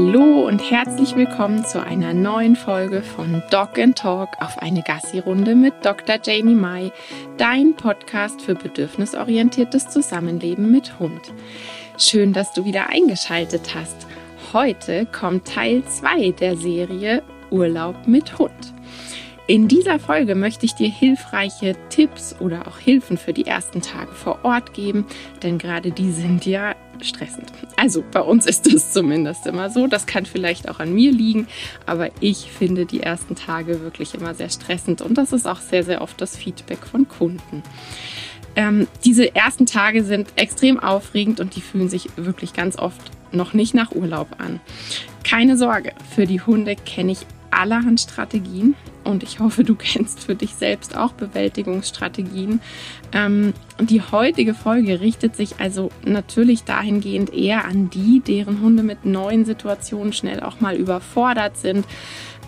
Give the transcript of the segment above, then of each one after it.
Hallo und herzlich willkommen zu einer neuen Folge von Dog and Talk auf eine Gassi-Runde mit Dr. Jamie Mai, dein Podcast für bedürfnisorientiertes Zusammenleben mit Hund. Schön, dass du wieder eingeschaltet hast. Heute kommt Teil 2 der Serie Urlaub mit Hund. In dieser Folge möchte ich dir hilfreiche Tipps oder auch Hilfen für die ersten Tage vor Ort geben, denn gerade die sind ja stressend. Also bei uns ist es zumindest immer so. Das kann vielleicht auch an mir liegen, aber ich finde die ersten Tage wirklich immer sehr stressend und das ist auch sehr, sehr oft das Feedback von Kunden. Ähm, diese ersten Tage sind extrem aufregend und die fühlen sich wirklich ganz oft noch nicht nach Urlaub an. Keine Sorge, für die Hunde kenne ich allerhand Strategien und ich hoffe, du kennst für dich selbst auch Bewältigungsstrategien. Ähm, die heutige Folge richtet sich also natürlich dahingehend eher an die, deren Hunde mit neuen Situationen schnell auch mal überfordert sind.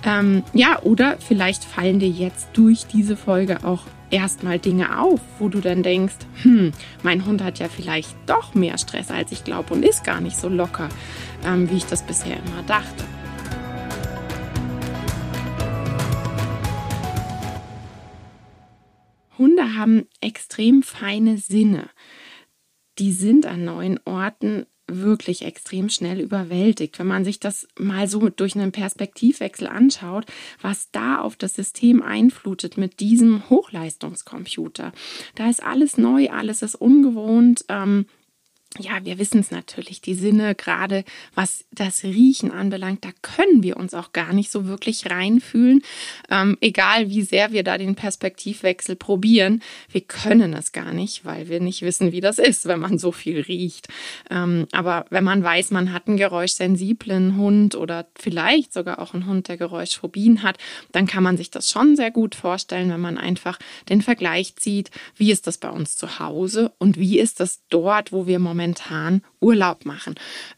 Ähm, ja, oder vielleicht fallen dir jetzt durch diese Folge auch erstmal Dinge auf, wo du dann denkst, hm, mein Hund hat ja vielleicht doch mehr Stress, als ich glaube und ist gar nicht so locker, ähm, wie ich das bisher immer dachte. Hunde haben extrem feine Sinne. Die sind an neuen Orten wirklich extrem schnell überwältigt. Wenn man sich das mal so durch einen Perspektivwechsel anschaut, was da auf das System einflutet mit diesem Hochleistungscomputer. Da ist alles neu, alles ist ungewohnt. Ähm, ja, wir wissen es natürlich, die Sinne, gerade was das Riechen anbelangt, da können wir uns auch gar nicht so wirklich reinfühlen. Ähm, egal wie sehr wir da den Perspektivwechsel probieren, wir können es gar nicht, weil wir nicht wissen, wie das ist, wenn man so viel riecht. Ähm, aber wenn man weiß, man hat einen geräuschsensiblen Hund oder vielleicht sogar auch einen Hund, der Geräuschphobien hat, dann kann man sich das schon sehr gut vorstellen, wenn man einfach den Vergleich zieht, wie ist das bei uns zu Hause und wie ist das dort, wo wir momentan momentan Urlaub machen.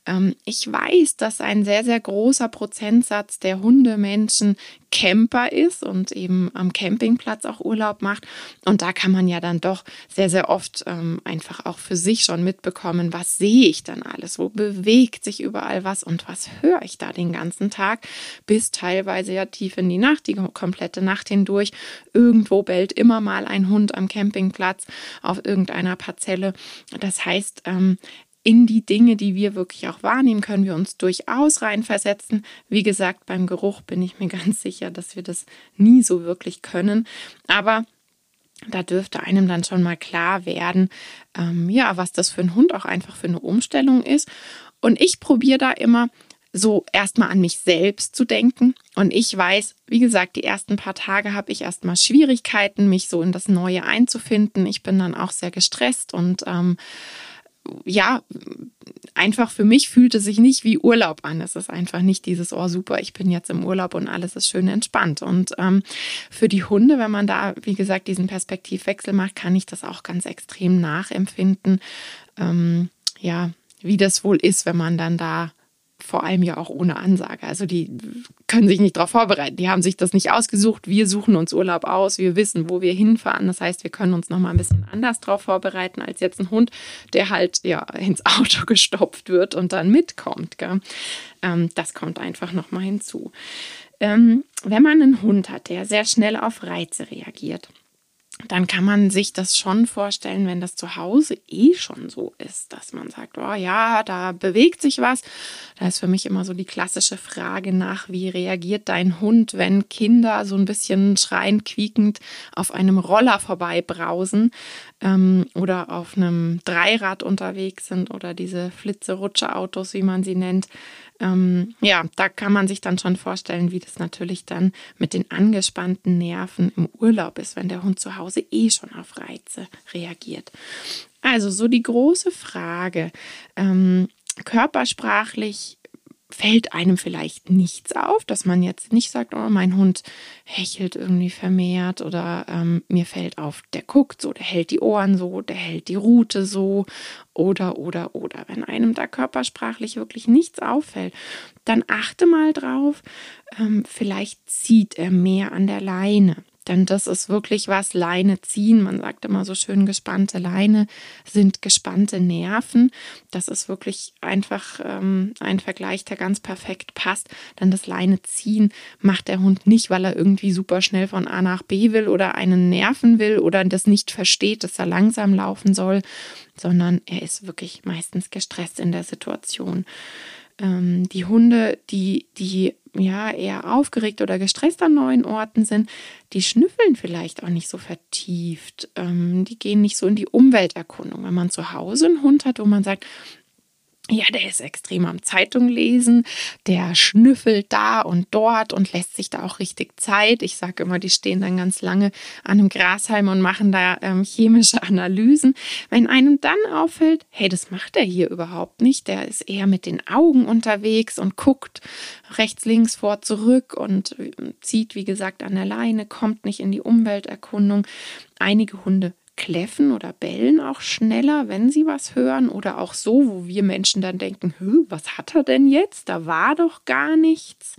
Ähm, ich weiß, dass ein sehr, sehr großer Prozentsatz der Hundemenschen Camper ist und eben am Campingplatz auch Urlaub macht. Und da kann man ja dann doch sehr, sehr oft ähm, einfach auch für sich schon mitbekommen, was sehe ich dann alles, wo bewegt sich überall was und was höre ich da den ganzen Tag, bis teilweise ja tief in die Nacht, die komplette Nacht hindurch. Irgendwo bellt immer mal ein Hund am Campingplatz auf irgendeiner Parzelle. Das heißt, ähm, in die Dinge, die wir wirklich auch wahrnehmen, können wir uns durchaus reinversetzen. Wie gesagt, beim Geruch bin ich mir ganz sicher, dass wir das nie so wirklich können. Aber da dürfte einem dann schon mal klar werden, ähm, ja, was das für ein Hund auch einfach für eine Umstellung ist. Und ich probiere da immer so erstmal an mich selbst zu denken. Und ich weiß, wie gesagt, die ersten paar Tage habe ich erstmal Schwierigkeiten, mich so in das Neue einzufinden. Ich bin dann auch sehr gestresst und ähm, ja, einfach für mich fühlt es sich nicht wie Urlaub an. Es ist einfach nicht dieses, oh super, ich bin jetzt im Urlaub und alles ist schön entspannt. Und ähm, für die Hunde, wenn man da, wie gesagt, diesen Perspektivwechsel macht, kann ich das auch ganz extrem nachempfinden. Ähm, ja, wie das wohl ist, wenn man dann da vor allem ja auch ohne Ansage. Also die können sich nicht darauf vorbereiten. Die haben sich das nicht ausgesucht. Wir suchen uns Urlaub aus. Wir wissen, wo wir hinfahren. Das heißt, wir können uns noch mal ein bisschen anders darauf vorbereiten als jetzt ein Hund, der halt ja ins Auto gestopft wird und dann mitkommt. Ähm, das kommt einfach noch mal hinzu. Ähm, wenn man einen Hund hat, der sehr schnell auf Reize reagiert, dann kann man sich das schon vorstellen, wenn das zu Hause eh schon so ist, dass man sagt, oh ja, da bewegt sich was. Da ist für mich immer so die klassische Frage nach, wie reagiert dein Hund, wenn Kinder so ein bisschen schreiend, quiekend auf einem Roller vorbeibrausen ähm, oder auf einem Dreirad unterwegs sind oder diese Flitze-Rutsche-Autos, wie man sie nennt. Ähm, ja, da kann man sich dann schon vorstellen, wie das natürlich dann mit den angespannten Nerven im Urlaub ist, wenn der Hund zu Hause eh schon auf Reize reagiert. Also so die große Frage, ähm, körpersprachlich fällt einem vielleicht nichts auf, dass man jetzt nicht sagt, oh, mein Hund hechelt irgendwie vermehrt oder ähm, mir fällt auf, der guckt so, der hält die Ohren so, der hält die Rute so oder, oder, oder. Wenn einem da körpersprachlich wirklich nichts auffällt, dann achte mal drauf, ähm, vielleicht zieht er mehr an der Leine. Denn das ist wirklich was, Leine ziehen. Man sagt immer so schön, gespannte Leine sind gespannte Nerven. Das ist wirklich einfach ähm, ein Vergleich, der ganz perfekt passt. Denn das Leine ziehen macht der Hund nicht, weil er irgendwie super schnell von A nach B will oder einen nerven will oder das nicht versteht, dass er langsam laufen soll, sondern er ist wirklich meistens gestresst in der Situation ähm, die Hunde, die, die ja eher aufgeregt oder gestresst an neuen Orten sind, die schnüffeln vielleicht auch nicht so vertieft. Ähm, die gehen nicht so in die Umwelterkundung. Wenn man zu Hause einen Hund hat, wo man sagt, ja, der ist extrem am Zeitung lesen, der schnüffelt da und dort und lässt sich da auch richtig Zeit. Ich sage immer, die stehen dann ganz lange an einem Grashalm und machen da ähm, chemische Analysen. Wenn einem dann auffällt, hey, das macht er hier überhaupt nicht, der ist eher mit den Augen unterwegs und guckt rechts, links, vor, zurück und äh, zieht, wie gesagt, an der Leine, kommt nicht in die Umwelterkundung. Einige Hunde kläffen oder bellen auch schneller, wenn sie was hören oder auch so, wo wir Menschen dann denken, was hat er denn jetzt? Da war doch gar nichts.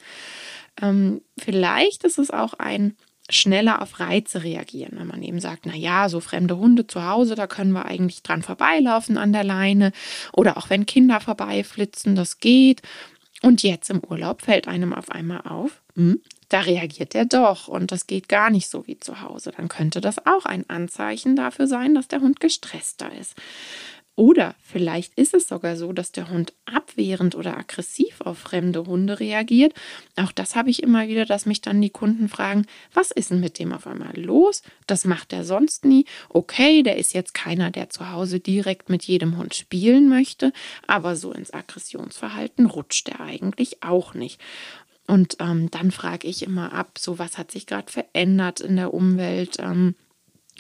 Ähm, vielleicht ist es auch ein schneller auf Reize reagieren, wenn man eben sagt, na ja, so fremde Hunde zu Hause, da können wir eigentlich dran vorbeilaufen an der Leine oder auch wenn Kinder vorbeiflitzen, das geht. Und jetzt im Urlaub fällt einem auf einmal auf, hm, da reagiert er doch und das geht gar nicht so wie zu Hause. Dann könnte das auch ein Anzeichen dafür sein, dass der Hund gestresster ist. Oder vielleicht ist es sogar so, dass der Hund abwehrend oder aggressiv auf fremde Hunde reagiert. Auch das habe ich immer wieder, dass mich dann die Kunden fragen, was ist denn mit dem auf einmal los? Das macht er sonst nie. Okay, der ist jetzt keiner, der zu Hause direkt mit jedem Hund spielen möchte, aber so ins Aggressionsverhalten rutscht er eigentlich auch nicht. Und ähm, dann frage ich immer ab, so was hat sich gerade verändert in der Umwelt. Ähm,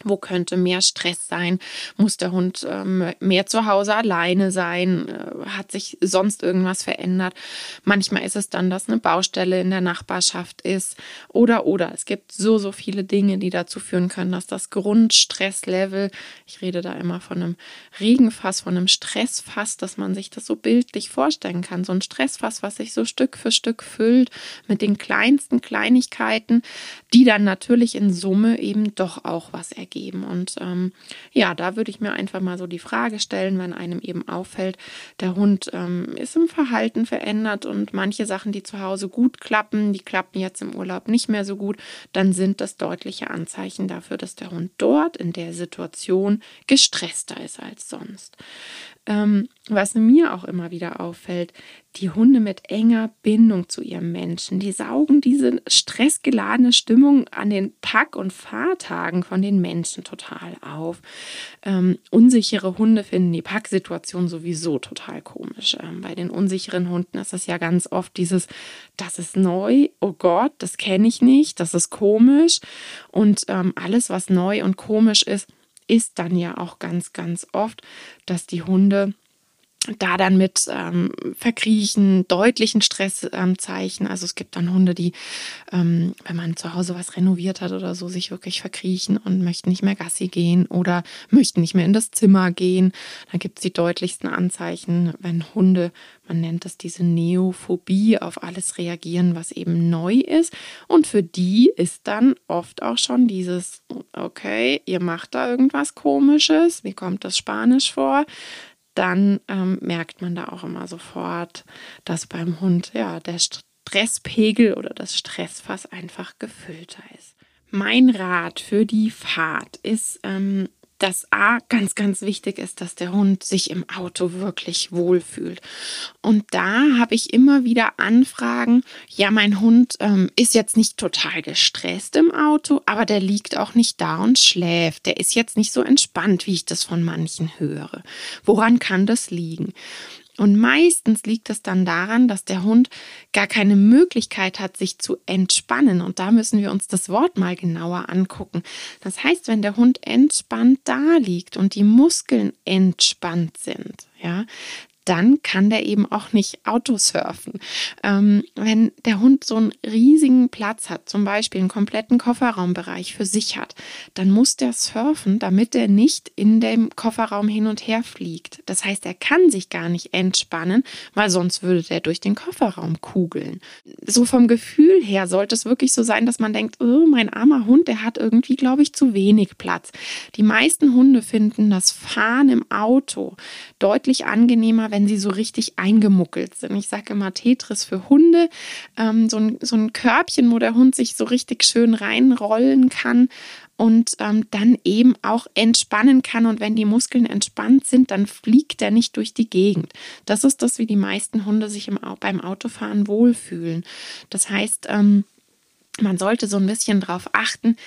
wo könnte mehr Stress sein? Muss der Hund ähm, mehr zu Hause alleine sein? Äh, hat sich sonst irgendwas verändert? Manchmal ist es dann, dass eine Baustelle in der Nachbarschaft ist. Oder, oder. Es gibt so, so viele Dinge, die dazu führen können, dass das Grundstresslevel, ich rede da immer von einem Regenfass, von einem Stressfass, dass man sich das so bildlich vorstellen kann. So ein Stressfass, was sich so Stück für Stück füllt mit den kleinsten Kleinigkeiten, die dann natürlich in Summe eben doch auch was ergeben ergeben. Und ähm, ja, da würde ich mir einfach mal so die Frage stellen, wenn einem eben auffällt, der Hund ähm, ist im Verhalten verändert und manche Sachen, die zu Hause gut klappen, die klappen jetzt im Urlaub nicht mehr so gut, dann sind das deutliche Anzeichen dafür, dass der Hund dort in der Situation gestresster ist als sonst. Ähm, was mir auch immer wieder auffällt, die Hunde mit enger Bindung zu ihrem Menschen, die saugen diese stressgeladene Stimmung an den Pack- und Fahrtagen von den Menschen total auf. Ähm, unsichere Hunde finden die Packsituation sowieso total komisch. Ähm, bei den unsicheren Hunden ist es ja ganz oft dieses, das ist neu, oh Gott, das kenne ich nicht, das ist komisch. Und ähm, alles, was neu und komisch ist, ist dann ja auch ganz, ganz oft, dass die Hunde da dann mit ähm, Verkriechen, deutlichen Stresszeichen. Ähm, also es gibt dann Hunde, die, ähm, wenn man zu Hause was renoviert hat oder so, sich wirklich verkriechen und möchten nicht mehr Gassi gehen oder möchten nicht mehr in das Zimmer gehen. Da gibt es die deutlichsten Anzeichen, wenn Hunde, man nennt das diese Neophobie, auf alles reagieren, was eben neu ist. Und für die ist dann oft auch schon dieses, okay, ihr macht da irgendwas Komisches, wie kommt das Spanisch vor? Dann ähm, merkt man da auch immer sofort, dass beim Hund ja der Stresspegel oder das Stressfass einfach gefüllter ist. Mein Rat für die Fahrt ist, ähm, dass A ganz, ganz wichtig ist, dass der Hund sich im Auto wirklich wohlfühlt. Und da habe ich immer wieder Anfragen, ja, mein Hund ähm, ist jetzt nicht total gestresst im Auto, aber der liegt auch nicht da und schläft. Der ist jetzt nicht so entspannt, wie ich das von manchen höre. Woran kann das liegen? Und meistens liegt es dann daran, dass der Hund gar keine Möglichkeit hat, sich zu entspannen. Und da müssen wir uns das Wort mal genauer angucken. Das heißt, wenn der Hund entspannt da liegt und die Muskeln entspannt sind, ja, dann kann der eben auch nicht Autosurfen. Ähm, wenn der Hund so einen riesigen Platz hat, zum Beispiel einen kompletten Kofferraumbereich für sich hat, dann muss der surfen, damit er nicht in dem Kofferraum hin und her fliegt. Das heißt, er kann sich gar nicht entspannen, weil sonst würde der durch den Kofferraum kugeln. So vom Gefühl her sollte es wirklich so sein, dass man denkt, oh, mein armer Hund, der hat irgendwie, glaube ich, zu wenig Platz. Die meisten Hunde finden das Fahren im Auto deutlich angenehmer, wenn sie so richtig eingemuckelt sind. Ich sage immer Tetris für Hunde, ähm, so, ein, so ein Körbchen, wo der Hund sich so richtig schön reinrollen kann und ähm, dann eben auch entspannen kann. Und wenn die Muskeln entspannt sind, dann fliegt er nicht durch die Gegend. Das ist das, wie die meisten Hunde sich im, beim Autofahren wohlfühlen. Das heißt, ähm, man sollte so ein bisschen darauf achten,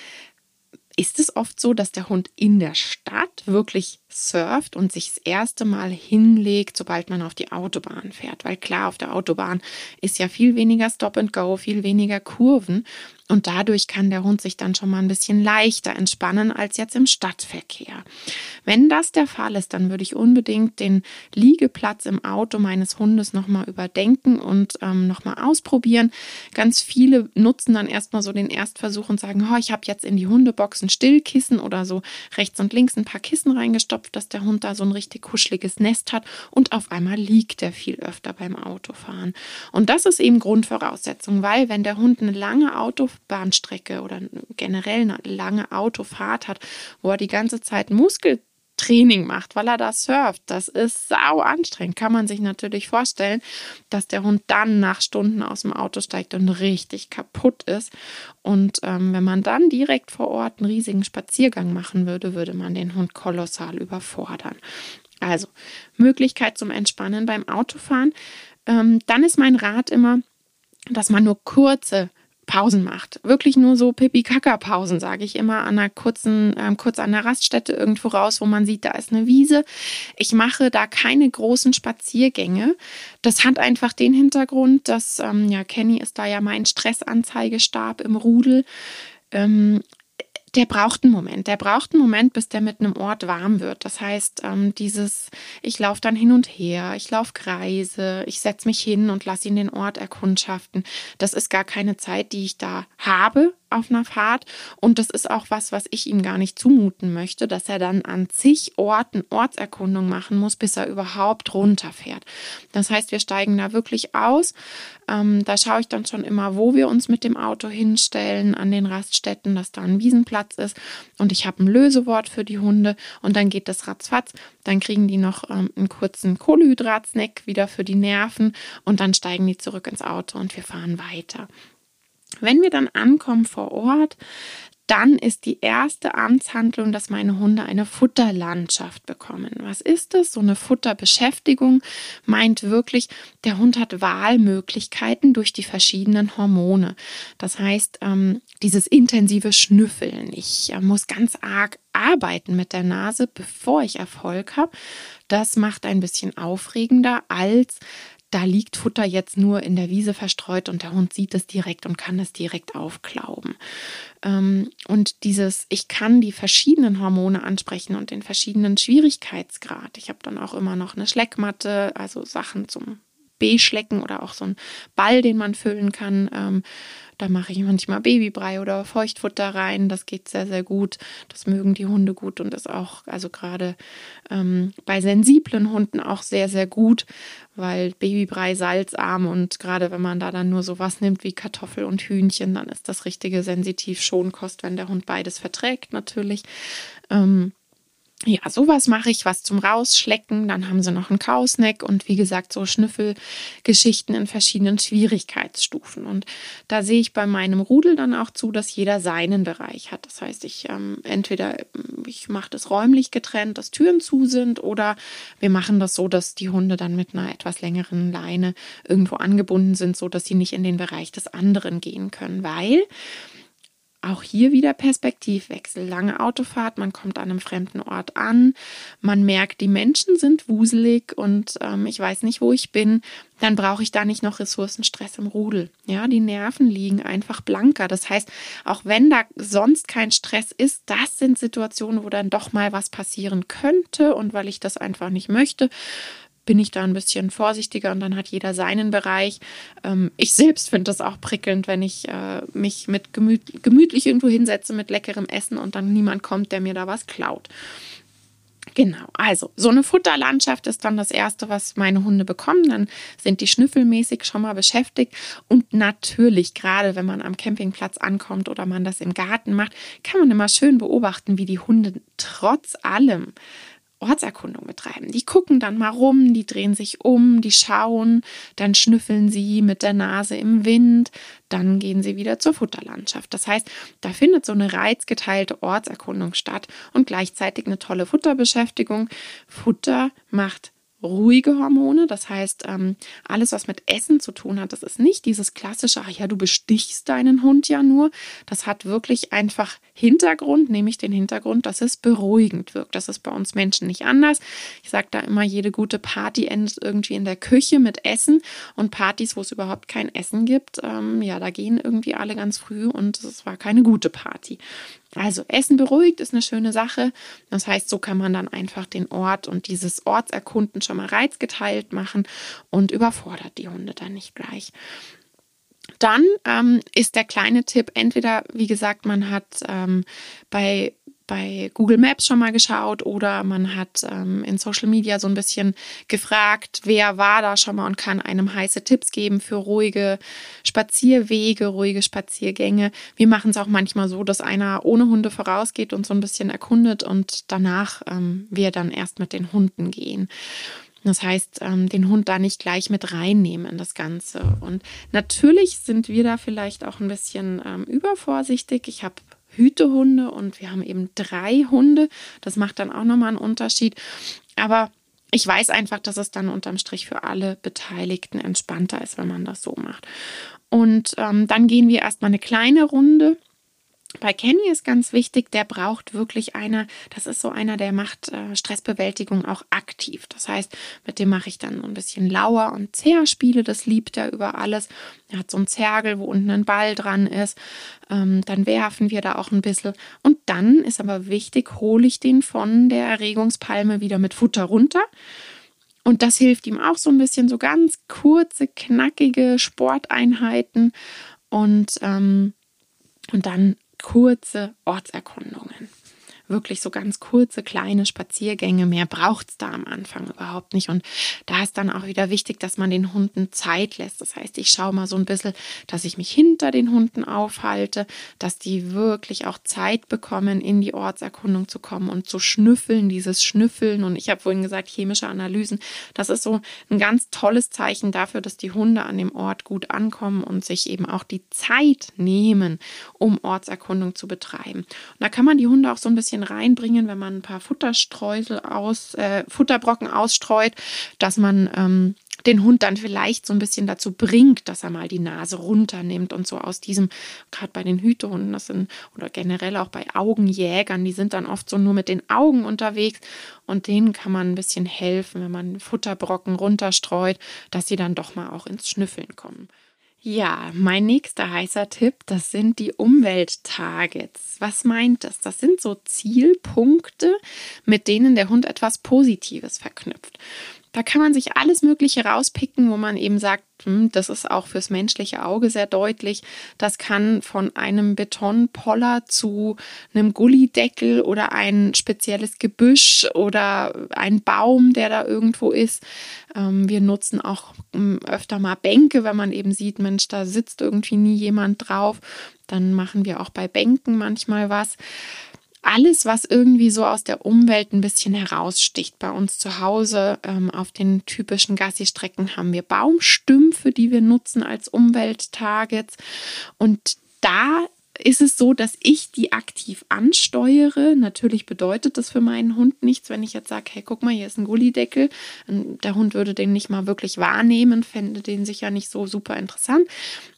ist es oft so, dass der Hund in der Stadt wirklich surft und sich das erste Mal hinlegt, sobald man auf die Autobahn fährt. Weil klar, auf der Autobahn ist ja viel weniger Stop and Go, viel weniger Kurven. Und dadurch kann der Hund sich dann schon mal ein bisschen leichter entspannen als jetzt im Stadtverkehr. Wenn das der Fall ist, dann würde ich unbedingt den Liegeplatz im Auto meines Hundes nochmal überdenken und ähm, nochmal ausprobieren. Ganz viele nutzen dann erstmal so den Erstversuch und sagen, oh, ich habe jetzt in die Hundebox ein Stillkissen oder so rechts und links ein paar Kissen reingestopft, dass der Hund da so ein richtig kuscheliges Nest hat und auf einmal liegt er viel öfter beim Autofahren. Und das ist eben Grundvoraussetzung, weil wenn der Hund eine lange Auto Bahnstrecke oder generell eine lange Autofahrt hat, wo er die ganze Zeit Muskeltraining macht, weil er da surft. Das ist sau anstrengend. Kann man sich natürlich vorstellen, dass der Hund dann nach Stunden aus dem Auto steigt und richtig kaputt ist. Und ähm, wenn man dann direkt vor Ort einen riesigen Spaziergang machen würde, würde man den Hund kolossal überfordern. Also Möglichkeit zum Entspannen beim Autofahren. Ähm, dann ist mein Rat immer, dass man nur kurze Pausen macht. Wirklich nur so Pipi-Kaka-Pausen, sage ich immer, an einer kurzen, ähm, kurz an der Raststätte irgendwo raus, wo man sieht, da ist eine Wiese. Ich mache da keine großen Spaziergänge. Das hat einfach den Hintergrund, dass, ähm, ja, Kenny ist da ja mein Stressanzeigestab im Rudel. Ähm, der braucht einen Moment. Der braucht einen Moment, bis der mit einem Ort warm wird. Das heißt, ähm, dieses, ich laufe dann hin und her, ich laufe Kreise, ich setze mich hin und lasse ihn den Ort erkundschaften. Das ist gar keine Zeit, die ich da habe, auf einer Fahrt. Und das ist auch was, was ich ihm gar nicht zumuten möchte, dass er dann an zig Orten Ortserkundung machen muss, bis er überhaupt runterfährt. Das heißt, wir steigen da wirklich aus. Ähm, da schaue ich dann schon immer, wo wir uns mit dem Auto hinstellen, an den Raststätten, dass da ein Wiesenplatz ist. Und ich habe ein Lösewort für die Hunde. Und dann geht das ratzfatz. Dann kriegen die noch ähm, einen kurzen Kohlenhydratsnack wieder für die Nerven. Und dann steigen die zurück ins Auto und wir fahren weiter. Wenn wir dann ankommen vor Ort, dann ist die erste Amtshandlung, dass meine Hunde eine Futterlandschaft bekommen. Was ist das? So eine Futterbeschäftigung meint wirklich, der Hund hat Wahlmöglichkeiten durch die verschiedenen Hormone. Das heißt, ähm, dieses intensive Schnüffeln. Ich äh, muss ganz arg arbeiten mit der Nase, bevor ich Erfolg habe. Das macht ein bisschen aufregender als da liegt Futter jetzt nur in der Wiese verstreut und der Hund sieht es direkt und kann es direkt aufklauben. Ähm, und dieses, ich kann die verschiedenen Hormone ansprechen und den verschiedenen Schwierigkeitsgrad. Ich habe dann auch immer noch eine Schleckmatte, also Sachen zum B-Schlecken oder auch so ein Ball, den man füllen kann. Ähm, da mache ich manchmal Babybrei oder Feuchtfutter rein. Das geht sehr, sehr gut. Das mögen die Hunde gut und ist auch, also gerade ähm, bei sensiblen Hunden auch sehr, sehr gut, weil Babybrei salzarm und gerade wenn man da dann nur sowas nimmt wie Kartoffel und Hühnchen, dann ist das richtige sensitiv Schonkost, wenn der Hund beides verträgt natürlich. Ähm, ja, sowas mache ich, was zum Rausschlecken. Dann haben sie noch einen Kausneck und wie gesagt, so Schnüffelgeschichten in verschiedenen Schwierigkeitsstufen. Und da sehe ich bei meinem Rudel dann auch zu, dass jeder seinen Bereich hat. Das heißt, ich ähm, entweder ähm, ich mache das räumlich getrennt, dass Türen zu sind, oder wir machen das so, dass die Hunde dann mit einer etwas längeren Leine irgendwo angebunden sind, so dass sie nicht in den Bereich des anderen gehen können, weil auch hier wieder Perspektivwechsel. Lange Autofahrt, man kommt an einem fremden Ort an, man merkt, die Menschen sind wuselig und ähm, ich weiß nicht, wo ich bin. Dann brauche ich da nicht noch Ressourcenstress im Rudel. Ja, die Nerven liegen einfach blanker. Das heißt, auch wenn da sonst kein Stress ist, das sind Situationen, wo dann doch mal was passieren könnte und weil ich das einfach nicht möchte, bin ich da ein bisschen vorsichtiger und dann hat jeder seinen Bereich. Ähm, ich selbst finde das auch prickelnd, wenn ich äh, mich mit gemüt gemütlich irgendwo hinsetze mit leckerem Essen und dann niemand kommt, der mir da was klaut. Genau, also so eine Futterlandschaft ist dann das Erste, was meine Hunde bekommen. Dann sind die schnüffelmäßig schon mal beschäftigt. Und natürlich, gerade wenn man am Campingplatz ankommt oder man das im Garten macht, kann man immer schön beobachten, wie die Hunde trotz allem Ortserkundung betreiben. Die gucken dann mal rum, die drehen sich um, die schauen, dann schnüffeln sie mit der Nase im Wind, dann gehen sie wieder zur Futterlandschaft. Das heißt, da findet so eine reizgeteilte Ortserkundung statt und gleichzeitig eine tolle Futterbeschäftigung. Futter macht ruhige Hormone. Das heißt, ähm, alles, was mit Essen zu tun hat, das ist nicht dieses klassische, ach ja, du bestichst deinen Hund ja nur. Das hat wirklich einfach Hintergrund, nämlich den Hintergrund, dass es beruhigend wirkt. Das ist bei uns Menschen nicht anders. Ich sage da immer, jede gute Party endet irgendwie in der Küche mit Essen und Partys, wo es überhaupt kein Essen gibt, ähm, ja, da gehen irgendwie alle ganz früh und es war keine gute Party. Also Essen beruhigt ist eine schöne Sache. Das heißt, so kann man dann einfach den Ort und dieses Ortserkunden schon mal reizgeteilt machen und überfordert die Hunde dann nicht gleich. Dann ähm, ist der kleine Tipp, entweder, wie gesagt, man hat ähm, bei bei Google Maps schon mal geschaut oder man hat ähm, in Social Media so ein bisschen gefragt, wer war da schon mal und kann einem heiße Tipps geben für ruhige Spazierwege, ruhige Spaziergänge. Wir machen es auch manchmal so, dass einer ohne Hunde vorausgeht und so ein bisschen erkundet und danach ähm, wir dann erst mit den Hunden gehen. Das heißt, ähm, den Hund da nicht gleich mit reinnehmen in das Ganze. Und natürlich sind wir da vielleicht auch ein bisschen ähm, übervorsichtig. Ich habe Hütehunde und wir haben eben drei Hunde. Das macht dann auch nochmal einen Unterschied. Aber ich weiß einfach, dass es dann unterm Strich für alle Beteiligten entspannter ist, wenn man das so macht. Und ähm, dann gehen wir erstmal eine kleine Runde bei Kenny ist ganz wichtig, der braucht wirklich einer, das ist so einer, der macht äh, Stressbewältigung auch aktiv. Das heißt, mit dem mache ich dann ein bisschen Lauer und Zerspiele, das liebt er über alles. Er hat so einen Zergel, wo unten ein Ball dran ist. Ähm, dann werfen wir da auch ein bisschen. Und dann ist aber wichtig, hole ich den von der Erregungspalme wieder mit Futter runter. Und das hilft ihm auch so ein bisschen, so ganz kurze, knackige Sporteinheiten. Und, ähm, und dann kurze Ortserkundungen wirklich so ganz kurze, kleine Spaziergänge. Mehr braucht es da am Anfang überhaupt nicht. Und da ist dann auch wieder wichtig, dass man den Hunden Zeit lässt. Das heißt, ich schaue mal so ein bisschen, dass ich mich hinter den Hunden aufhalte, dass die wirklich auch Zeit bekommen, in die Ortserkundung zu kommen und zu schnüffeln, dieses Schnüffeln. Und ich habe vorhin gesagt, chemische Analysen. Das ist so ein ganz tolles Zeichen dafür, dass die Hunde an dem Ort gut ankommen und sich eben auch die Zeit nehmen, um Ortserkundung zu betreiben. Und da kann man die Hunde auch so ein bisschen bisschen reinbringen, wenn man ein paar Futterstreusel aus, äh, Futterbrocken ausstreut, dass man ähm, den Hund dann vielleicht so ein bisschen dazu bringt, dass er mal die Nase runternimmt und so aus diesem, gerade bei den Hütehunden, das sind, oder generell auch bei Augenjägern, die sind dann oft so nur mit den Augen unterwegs und denen kann man ein bisschen helfen, wenn man Futterbrocken runterstreut, dass sie dann doch mal auch ins Schnüffeln kommen. Ja, mein nächster heißer Tipp, das sind die Umwelttargets. Was meint das? Das sind so Zielpunkte, mit denen der Hund etwas Positives verknüpft. Da kann man sich alles Mögliche rauspicken, wo man eben sagt, hm, das ist auch fürs menschliche Auge sehr deutlich. Das kann von einem Betonpoller zu einem Gullideckel oder ein spezielles Gebüsch oder ein Baum, der da irgendwo ist. Ähm, wir nutzen auch hm, öfter mal Bänke, wenn man eben sieht, Mensch, da sitzt irgendwie nie jemand drauf. Dann machen wir auch bei Bänken manchmal was alles, was irgendwie so aus der Umwelt ein bisschen heraussticht. Bei uns zu Hause ähm, auf den typischen Gassi-Strecken haben wir Baumstümpfe, die wir nutzen als Umwelttargets. Und da ist es so, dass ich die aktiv ansteuere. Natürlich bedeutet das für meinen Hund nichts, wenn ich jetzt sage, hey, guck mal, hier ist ein Gullideckel. Der Hund würde den nicht mal wirklich wahrnehmen, fände den sicher nicht so super interessant.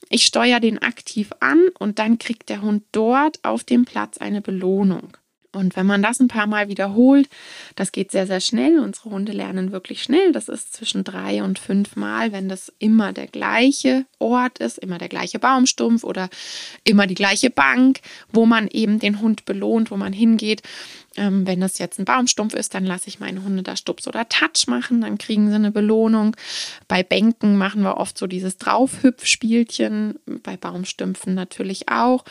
Ich steuere den aktiv an und dann kriegt der Hund dort auf dem Platz eine Belohnung. Und wenn man das ein paar Mal wiederholt, das geht sehr, sehr schnell. Unsere Hunde lernen wirklich schnell. Das ist zwischen drei und fünf Mal, wenn das immer der gleiche Ort ist, immer der gleiche Baumstumpf oder immer die gleiche Bank, wo man eben den Hund belohnt, wo man hingeht. Ähm, wenn das jetzt ein Baumstumpf ist, dann lasse ich meine Hunde da Stups oder Touch machen, dann kriegen sie eine Belohnung. Bei Bänken machen wir oft so dieses Draufhüpfspielchen, bei Baumstümpfen natürlich auch.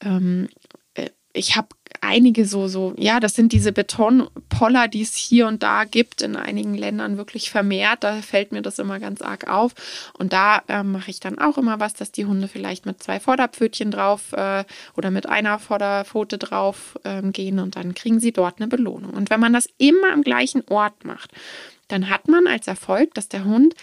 Ähm, äh, ich habe einige so, so, ja, das sind diese Betonpoller, die es hier und da gibt, in einigen Ländern wirklich vermehrt. Da fällt mir das immer ganz arg auf. Und da äh, mache ich dann auch immer was, dass die Hunde vielleicht mit zwei Vorderpfötchen drauf äh, oder mit einer Vorderpfote drauf äh, gehen und dann kriegen sie dort eine Belohnung. Und wenn man das immer am gleichen Ort macht, dann hat man als Erfolg, dass der Hund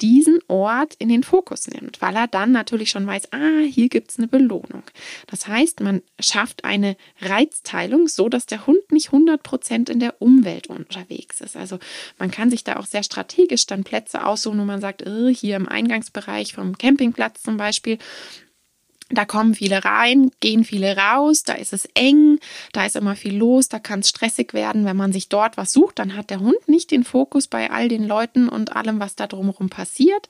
diesen Ort in den Fokus nimmt, weil er dann natürlich schon weiß, ah, hier gibt es eine Belohnung. Das heißt, man schafft eine Reizteilung, so dass der Hund nicht 100% in der Umwelt unterwegs ist. Also man kann sich da auch sehr strategisch dann Plätze aussuchen, wo man sagt, oh, hier im Eingangsbereich vom Campingplatz zum Beispiel, da kommen viele rein, gehen viele raus, da ist es eng, da ist immer viel los, da kann es stressig werden. Wenn man sich dort was sucht, dann hat der Hund nicht den Fokus bei all den Leuten und allem, was da drumherum passiert,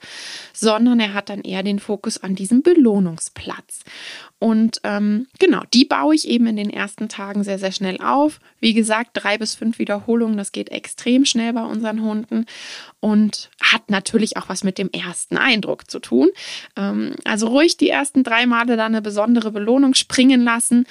sondern er hat dann eher den Fokus an diesem Belohnungsplatz. Und ähm, genau, die baue ich eben in den ersten Tagen sehr, sehr schnell auf. Wie gesagt, drei bis fünf Wiederholungen, das geht extrem schnell bei unseren Hunden und hat natürlich auch was mit dem ersten Eindruck zu tun. Ähm, also ruhig die ersten drei Male da eine besondere Belohnung springen lassen.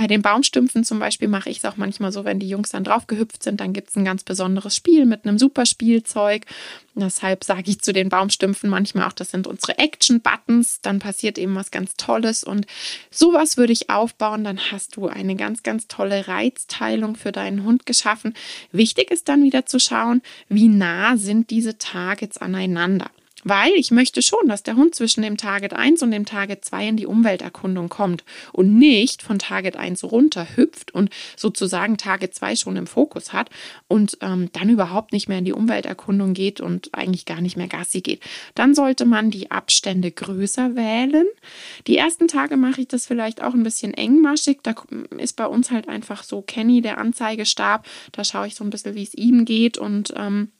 Bei den Baumstümpfen zum Beispiel mache ich es auch manchmal so, wenn die Jungs dann drauf gehüpft sind, dann gibt es ein ganz besonderes Spiel mit einem super Spielzeug. Deshalb sage ich zu den Baumstümpfen manchmal auch, das sind unsere Action-Buttons. Dann passiert eben was ganz Tolles und sowas würde ich aufbauen. Dann hast du eine ganz, ganz tolle Reizteilung für deinen Hund geschaffen. Wichtig ist dann wieder zu schauen, wie nah sind diese Targets aneinander. Weil ich möchte schon, dass der Hund zwischen dem Target 1 und dem Target 2 in die Umwelterkundung kommt und nicht von Target 1 runter hüpft und sozusagen Target 2 schon im Fokus hat und ähm, dann überhaupt nicht mehr in die Umwelterkundung geht und eigentlich gar nicht mehr Gassi geht. Dann sollte man die Abstände größer wählen. Die ersten Tage mache ich das vielleicht auch ein bisschen engmaschig. Da ist bei uns halt einfach so Kenny der Anzeigestab. Da schaue ich so ein bisschen, wie es ihm geht und ähm,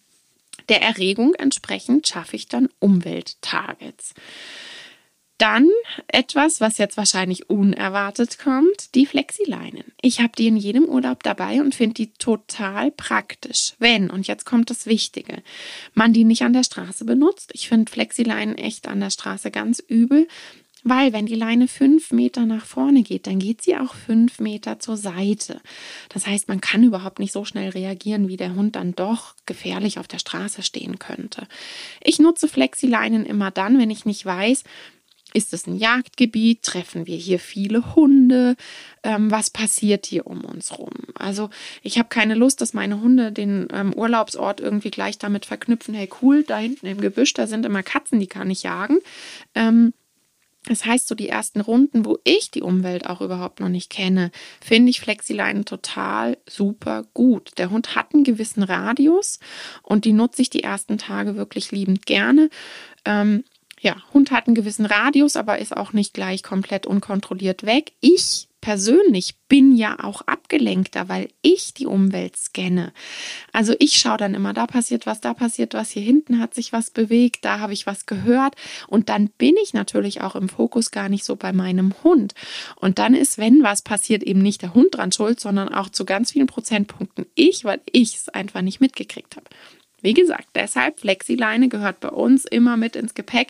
der Erregung entsprechend schaffe ich dann Umwelttargets. Dann etwas, was jetzt wahrscheinlich unerwartet kommt, die Flexileinen. Ich habe die in jedem Urlaub dabei und finde die total praktisch. Wenn, und jetzt kommt das Wichtige, man die nicht an der Straße benutzt. Ich finde Flexileinen echt an der Straße ganz übel. Weil wenn die Leine fünf Meter nach vorne geht, dann geht sie auch fünf Meter zur Seite. Das heißt, man kann überhaupt nicht so schnell reagieren, wie der Hund dann doch gefährlich auf der Straße stehen könnte. Ich nutze Flexileinen immer dann, wenn ich nicht weiß, ist es ein Jagdgebiet? Treffen wir hier viele Hunde? Ähm, was passiert hier um uns rum? Also ich habe keine Lust, dass meine Hunde den ähm, Urlaubsort irgendwie gleich damit verknüpfen. Hey cool, da hinten im Gebüsch, da sind immer Katzen, die kann ich jagen. Ähm, das heißt, so die ersten Runden, wo ich die Umwelt auch überhaupt noch nicht kenne, finde ich Flexileinen total super gut. Der Hund hat einen gewissen Radius und die nutze ich die ersten Tage wirklich liebend gerne. Ähm, ja, Hund hat einen gewissen Radius, aber ist auch nicht gleich komplett unkontrolliert weg. Ich persönlich bin ja auch abgelenkter, weil ich die Umwelt scanne. Also ich schaue dann immer, da passiert was, da passiert was, hier hinten hat sich was bewegt, da habe ich was gehört und dann bin ich natürlich auch im Fokus gar nicht so bei meinem Hund. Und dann ist, wenn was passiert, eben nicht der Hund dran schuld, sondern auch zu ganz vielen Prozentpunkten ich, weil ich es einfach nicht mitgekriegt habe. Wie gesagt, deshalb Flexileine gehört bei uns immer mit ins Gepäck.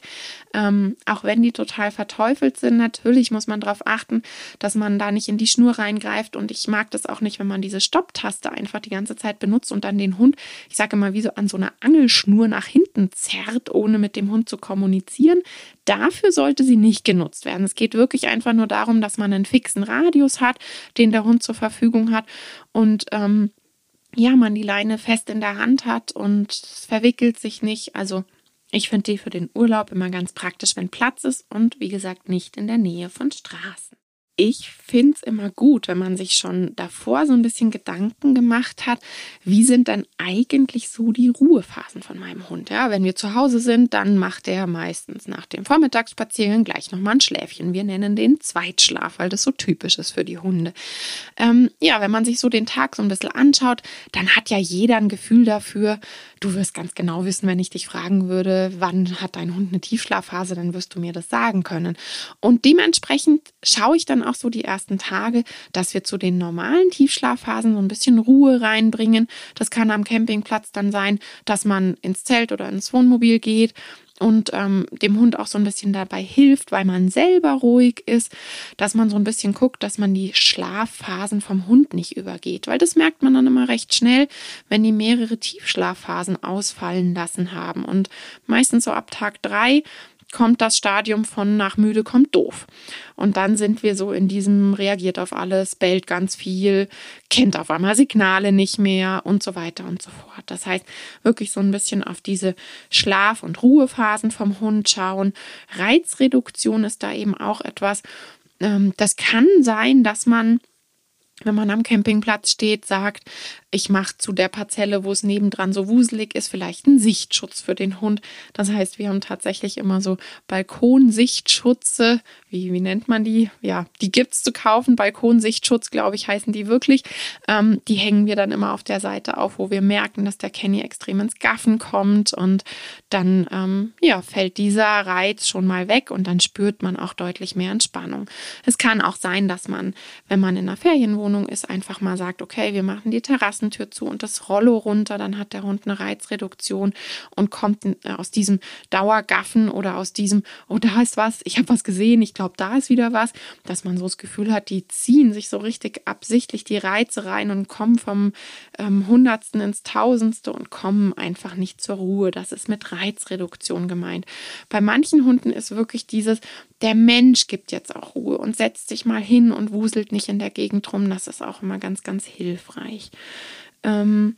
Ähm, auch wenn die total verteufelt sind, natürlich muss man darauf achten, dass man da nicht in die Schnur reingreift. Und ich mag das auch nicht, wenn man diese Stopptaste einfach die ganze Zeit benutzt und dann den Hund, ich sage immer, wie so an so einer Angelschnur nach hinten zerrt, ohne mit dem Hund zu kommunizieren. Dafür sollte sie nicht genutzt werden. Es geht wirklich einfach nur darum, dass man einen fixen Radius hat, den der Hund zur Verfügung hat. Und ähm, ja, man die Leine fest in der Hand hat und es verwickelt sich nicht. Also ich finde die für den Urlaub immer ganz praktisch, wenn Platz ist und wie gesagt nicht in der Nähe von Straßen. Ich finde es immer gut, wenn man sich schon davor so ein bisschen Gedanken gemacht hat, wie sind dann eigentlich so die Ruhephasen von meinem Hund. Ja, wenn wir zu Hause sind, dann macht er meistens nach dem Vormittagsspaziergang gleich nochmal ein Schläfchen. Wir nennen den Zweitschlaf, weil das so typisch ist für die Hunde. Ähm, ja, wenn man sich so den Tag so ein bisschen anschaut, dann hat ja jeder ein Gefühl dafür. Du wirst ganz genau wissen, wenn ich dich fragen würde, wann hat dein Hund eine Tiefschlafphase, dann wirst du mir das sagen können. Und dementsprechend schaue ich dann auch so die ersten Tage, dass wir zu den normalen Tiefschlafphasen so ein bisschen Ruhe reinbringen. Das kann am Campingplatz dann sein, dass man ins Zelt oder ins Wohnmobil geht und ähm, dem Hund auch so ein bisschen dabei hilft, weil man selber ruhig ist, dass man so ein bisschen guckt, dass man die Schlafphasen vom Hund nicht übergeht, weil das merkt man dann immer recht schnell, wenn die mehrere Tiefschlafphasen ausfallen lassen haben. Und meistens so ab Tag drei kommt das Stadium von nach müde kommt doof. Und dann sind wir so in diesem reagiert auf alles, bellt ganz viel, kennt auf einmal Signale nicht mehr und so weiter und so fort. Das heißt, wirklich so ein bisschen auf diese Schlaf- und Ruhephasen vom Hund schauen. Reizreduktion ist da eben auch etwas, ähm, das kann sein, dass man wenn man am Campingplatz steht, sagt, ich mache zu der Parzelle, wo es nebendran so wuselig ist, vielleicht einen Sichtschutz für den Hund. Das heißt, wir haben tatsächlich immer so Balkonsichtschutze. Wie, wie nennt man die? Ja, die gibt es zu kaufen. Balkonsichtschutz, glaube ich, heißen die wirklich. Ähm, die hängen wir dann immer auf der Seite auf, wo wir merken, dass der Kenny extrem ins Gaffen kommt. Und dann ähm, ja, fällt dieser Reiz schon mal weg und dann spürt man auch deutlich mehr Entspannung. Es kann auch sein, dass man, wenn man in einer Ferienwohnung ist, einfach mal sagt, okay, wir machen die Terrasse Terrassentür zu und das Rollo runter, dann hat der Hund eine Reizreduktion und kommt äh, aus diesem Dauergaffen oder aus diesem, oh, da ist was, ich habe was gesehen, ich glaube, da ist wieder was, dass man so das Gefühl hat, die ziehen sich so richtig absichtlich die Reize rein und kommen vom ähm, Hundertsten ins Tausendste und kommen einfach nicht zur Ruhe. Das ist mit Reizreduktion gemeint. Bei manchen Hunden ist wirklich dieses, der Mensch gibt jetzt auch Ruhe und setzt sich mal hin und wuselt nicht in der Gegend rum. Das ist auch immer ganz, ganz hilfreich. Ähm,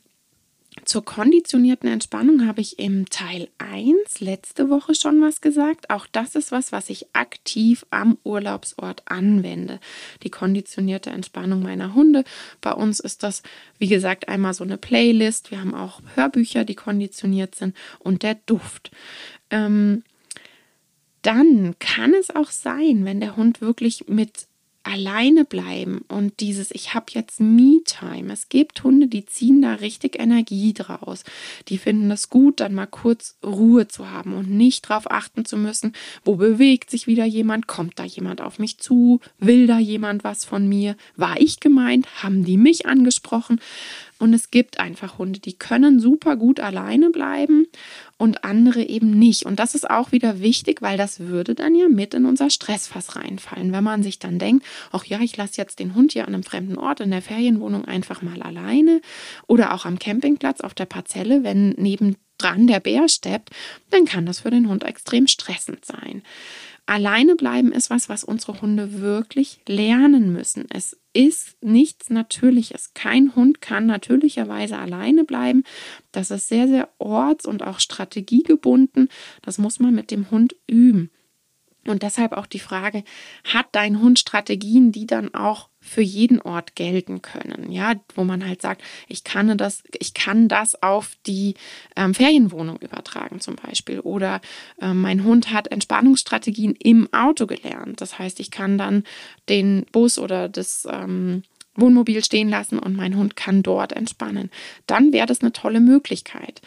zur konditionierten Entspannung habe ich im Teil 1 letzte Woche schon was gesagt. Auch das ist was, was ich aktiv am Urlaubsort anwende. Die konditionierte Entspannung meiner Hunde. Bei uns ist das, wie gesagt, einmal so eine Playlist. Wir haben auch Hörbücher, die konditioniert sind und der Duft. Ähm, dann kann es auch sein, wenn der Hund wirklich mit alleine bleiben und dieses ich habe jetzt Me-Time. Es gibt Hunde, die ziehen da richtig Energie draus. Die finden es gut, dann mal kurz Ruhe zu haben und nicht darauf achten zu müssen, wo bewegt sich wieder jemand, kommt da jemand auf mich zu, will da jemand was von mir, war ich gemeint, haben die mich angesprochen und es gibt einfach Hunde, die können super gut alleine bleiben und andere eben nicht. Und das ist auch wieder wichtig, weil das würde dann ja mit in unser Stressfass reinfallen. Wenn man sich dann denkt, ach ja, ich lasse jetzt den Hund hier an einem fremden Ort in der Ferienwohnung einfach mal alleine oder auch am Campingplatz auf der Parzelle, wenn nebendran der Bär steppt, dann kann das für den Hund extrem stressend sein. Alleine bleiben ist was, was unsere Hunde wirklich lernen müssen. Es ist nichts Natürliches. Kein Hund kann natürlicherweise alleine bleiben. Das ist sehr, sehr orts- und auch strategiegebunden. Das muss man mit dem Hund üben. Und deshalb auch die Frage, hat dein Hund Strategien, die dann auch für jeden Ort gelten können? Ja, wo man halt sagt, ich kann das, ich kann das auf die ähm, Ferienwohnung übertragen zum Beispiel. Oder äh, mein Hund hat Entspannungsstrategien im Auto gelernt. Das heißt, ich kann dann den Bus oder das ähm, Wohnmobil stehen lassen und mein Hund kann dort entspannen. Dann wäre das eine tolle Möglichkeit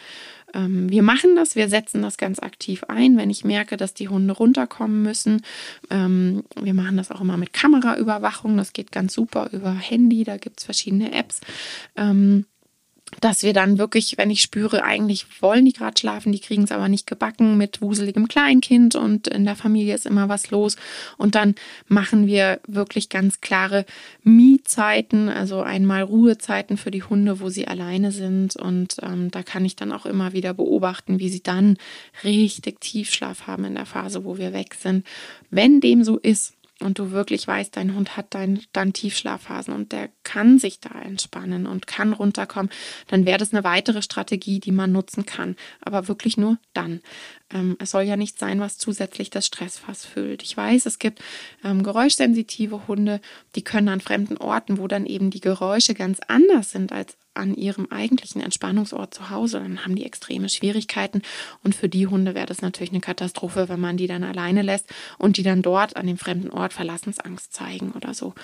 ähm, wir machen das, wir setzen das ganz aktiv ein, wenn ich merke, dass die Hunde runterkommen müssen. Ähm, wir machen das auch immer mit Kameraüberwachung, das geht ganz super über Handy, da gibt es verschiedene Apps. Ähm, dass wir dann wirklich, wenn ich spüre, eigentlich wollen die gerade schlafen, die kriegen es aber nicht gebacken mit wuseligem Kleinkind und in der Familie ist immer was los. Und dann machen wir wirklich ganz klare Mietzeiten, also einmal Ruhezeiten für die Hunde, wo sie alleine sind. Und ähm, da kann ich dann auch immer wieder beobachten, wie sie dann richtig Tiefschlaf haben in der Phase, wo wir weg sind. Wenn dem so ist, und du wirklich weißt, dein Hund hat dein, dann Tiefschlafphasen und der kann sich da entspannen und kann runterkommen, dann wäre das eine weitere Strategie, die man nutzen kann. Aber wirklich nur dann. ähm, es soll ja nicht sein, was zusätzlich das Stressfass füllt. Ich weiß, es gibt ähm, geräuschsensitive Hunde, die können an fremden Orten, wo dann eben die Geräusche ganz anders sind als an ihrem eigentlichen Entspannungsort zu Hause, dann haben die extreme Schwierigkeiten. Und für die Hunde wäre das natürlich eine Katastrophe, wenn man die dann alleine lässt und die dann dort an dem fremden Ort Verlassensangst zeigen oder so.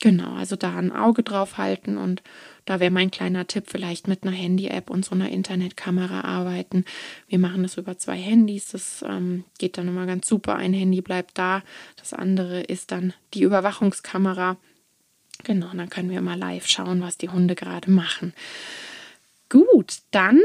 Genau, also da ein Auge drauf halten und da wäre mein kleiner Tipp, vielleicht mit einer Handy-App und so einer Internetkamera arbeiten. Wir machen das über zwei Handys, das ähm, geht dann immer ganz super. Ein Handy bleibt da, das andere ist dann die Überwachungskamera. Genau, dann können wir mal live schauen, was die Hunde gerade machen. Gut, dann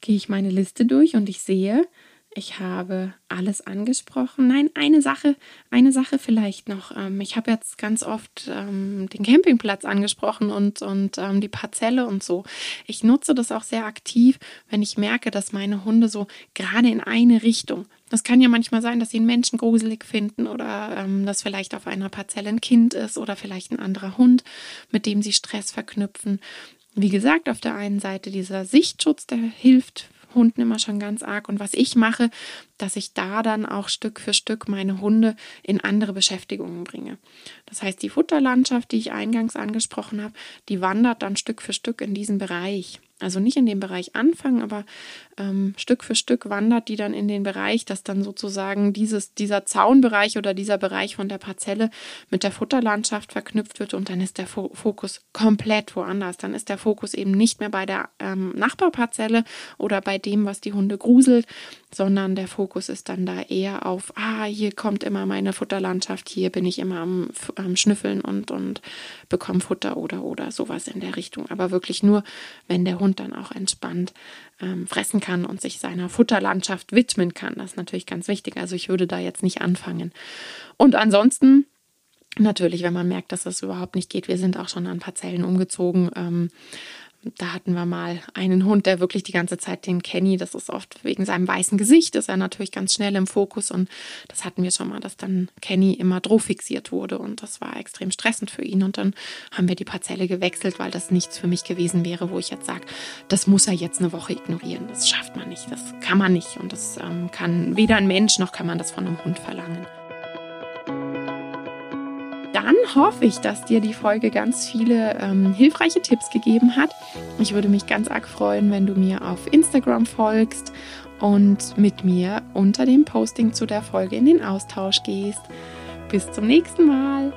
gehe ich meine Liste durch und ich sehe, ich habe alles angesprochen. Nein, eine Sache, eine Sache vielleicht noch. Ähm, ich habe jetzt ganz oft ähm, den Campingplatz angesprochen und, und ähm, die Parzelle und so. Ich nutze das auch sehr aktiv, wenn ich merke, dass meine Hunde so gerade in eine Richtung. Das kann ja manchmal sein, dass sie einen Menschen gruselig finden oder ähm, dass vielleicht auf einer Parzelle ein Kind ist oder vielleicht ein anderer Hund, mit dem sie Stress verknüpfen. Wie gesagt, auf der einen Seite dieser Sichtschutz, der hilft Hunden immer schon ganz arg. Und was ich mache, dass ich da dann auch Stück für Stück meine Hunde in andere Beschäftigungen bringe. Das heißt, die Futterlandschaft, die ich eingangs angesprochen habe, die wandert dann Stück für Stück in diesen Bereich. Also nicht in dem Bereich anfangen, aber ähm, Stück für Stück wandert die dann in den Bereich, dass dann sozusagen dieses, dieser Zaunbereich oder dieser Bereich von der Parzelle mit der Futterlandschaft verknüpft wird und dann ist der Fokus komplett woanders. Dann ist der Fokus eben nicht mehr bei der ähm, Nachbarparzelle oder bei dem, was die Hunde gruselt, sondern der Fokus ist dann da eher auf, ah, hier kommt immer meine Futterlandschaft, hier bin ich immer am, am Schnüffeln und, und bekomme Futter oder, oder sowas in der Richtung. Aber wirklich nur, wenn der Hund dann auch entspannt ähm, fressen kann und sich seiner Futterlandschaft widmen kann. Das ist natürlich ganz wichtig. Also ich würde da jetzt nicht anfangen. Und ansonsten Natürlich, wenn man merkt, dass das überhaupt nicht geht. Wir sind auch schon an Parzellen umgezogen. Ähm, da hatten wir mal einen Hund, der wirklich die ganze Zeit den Kenny, das ist oft wegen seinem weißen Gesicht, ist er natürlich ganz schnell im Fokus und das hatten wir schon mal, dass dann Kenny immer droh fixiert wurde und das war extrem stressend für ihn und dann haben wir die Parzelle gewechselt, weil das nichts für mich gewesen wäre, wo ich jetzt sage, das muss er jetzt eine Woche ignorieren, das schafft man nicht, das kann man nicht und das ähm, kann weder ein Mensch noch kann man das von einem Hund verlangen dann hoffe ich, dass dir die Folge ganz viele ähm, hilfreiche Tipps gegeben hat. Ich würde mich ganz arg freuen, wenn du mir auf Instagram folgst und mit mir unter dem Posting zu der Folge in den Austausch gehst. Bis zum nächsten Mal.